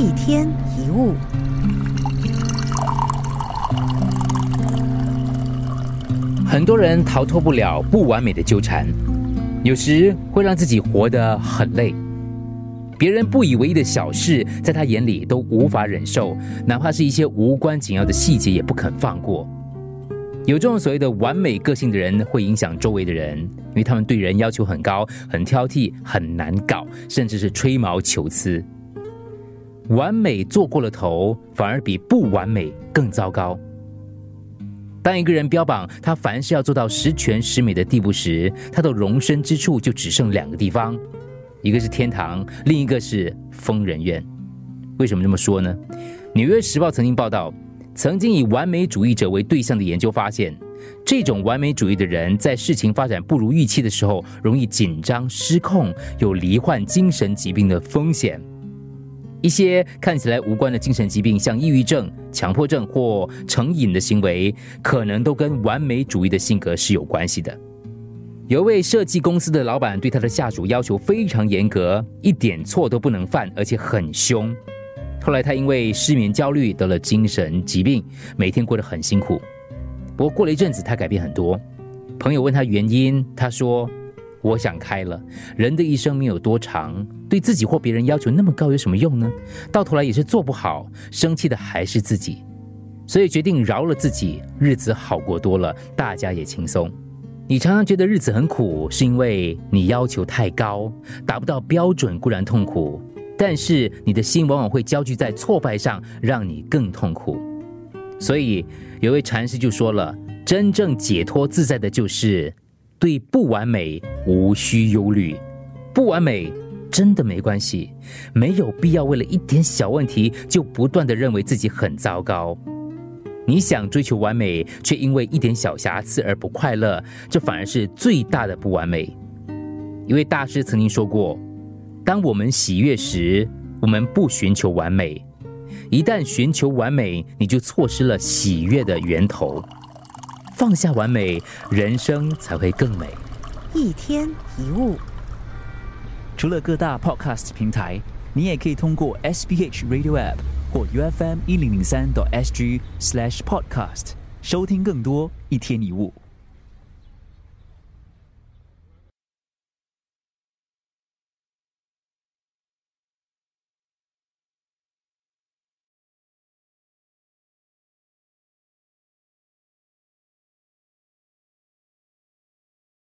一天一物。很多人逃脱不了不完美的纠缠，有时会让自己活得很累。别人不以为意的小事，在他眼里都无法忍受，哪怕是一些无关紧要的细节，也不肯放过。有这种所谓的完美个性的人，会影响周围的人，因为他们对人要求很高，很挑剔，很难搞，甚至是吹毛求疵。完美做过了头，反而比不完美更糟糕。当一个人标榜他凡事要做到十全十美的地步时，他的容身之处就只剩两个地方，一个是天堂，另一个是疯人院。为什么这么说呢？《纽约时报》曾经报道，曾经以完美主义者为对象的研究发现，这种完美主义的人在事情发展不如预期的时候，容易紧张失控，有罹患精神疾病的风险。一些看起来无关的精神疾病，像抑郁症、强迫症或成瘾的行为，可能都跟完美主义的性格是有关系的。有一位设计公司的老板对他的下属要求非常严格，一点错都不能犯，而且很凶。后来他因为失眠焦虑得了精神疾病，每天过得很辛苦。不过过了一阵子，他改变很多。朋友问他原因，他说。我想开了，人的一生没有多长，对自己或别人要求那么高有什么用呢？到头来也是做不好，生气的还是自己，所以决定饶了自己，日子好过多了，大家也轻松。你常常觉得日子很苦，是因为你要求太高，达不到标准固然痛苦，但是你的心往往会焦聚在挫败上，让你更痛苦。所以有位禅师就说了，真正解脱自在的就是。对不完美无需忧虑，不完美真的没关系，没有必要为了一点小问题就不断的认为自己很糟糕。你想追求完美，却因为一点小瑕疵而不快乐，这反而是最大的不完美。一位大师曾经说过：当我们喜悦时，我们不寻求完美；一旦寻求完美，你就错失了喜悦的源头。放下完美，人生才会更美。一天一物，除了各大 podcast 平台，你也可以通过 SBH Radio App 或 UFM 一零零三 SG Slash Podcast 收听更多一天一物。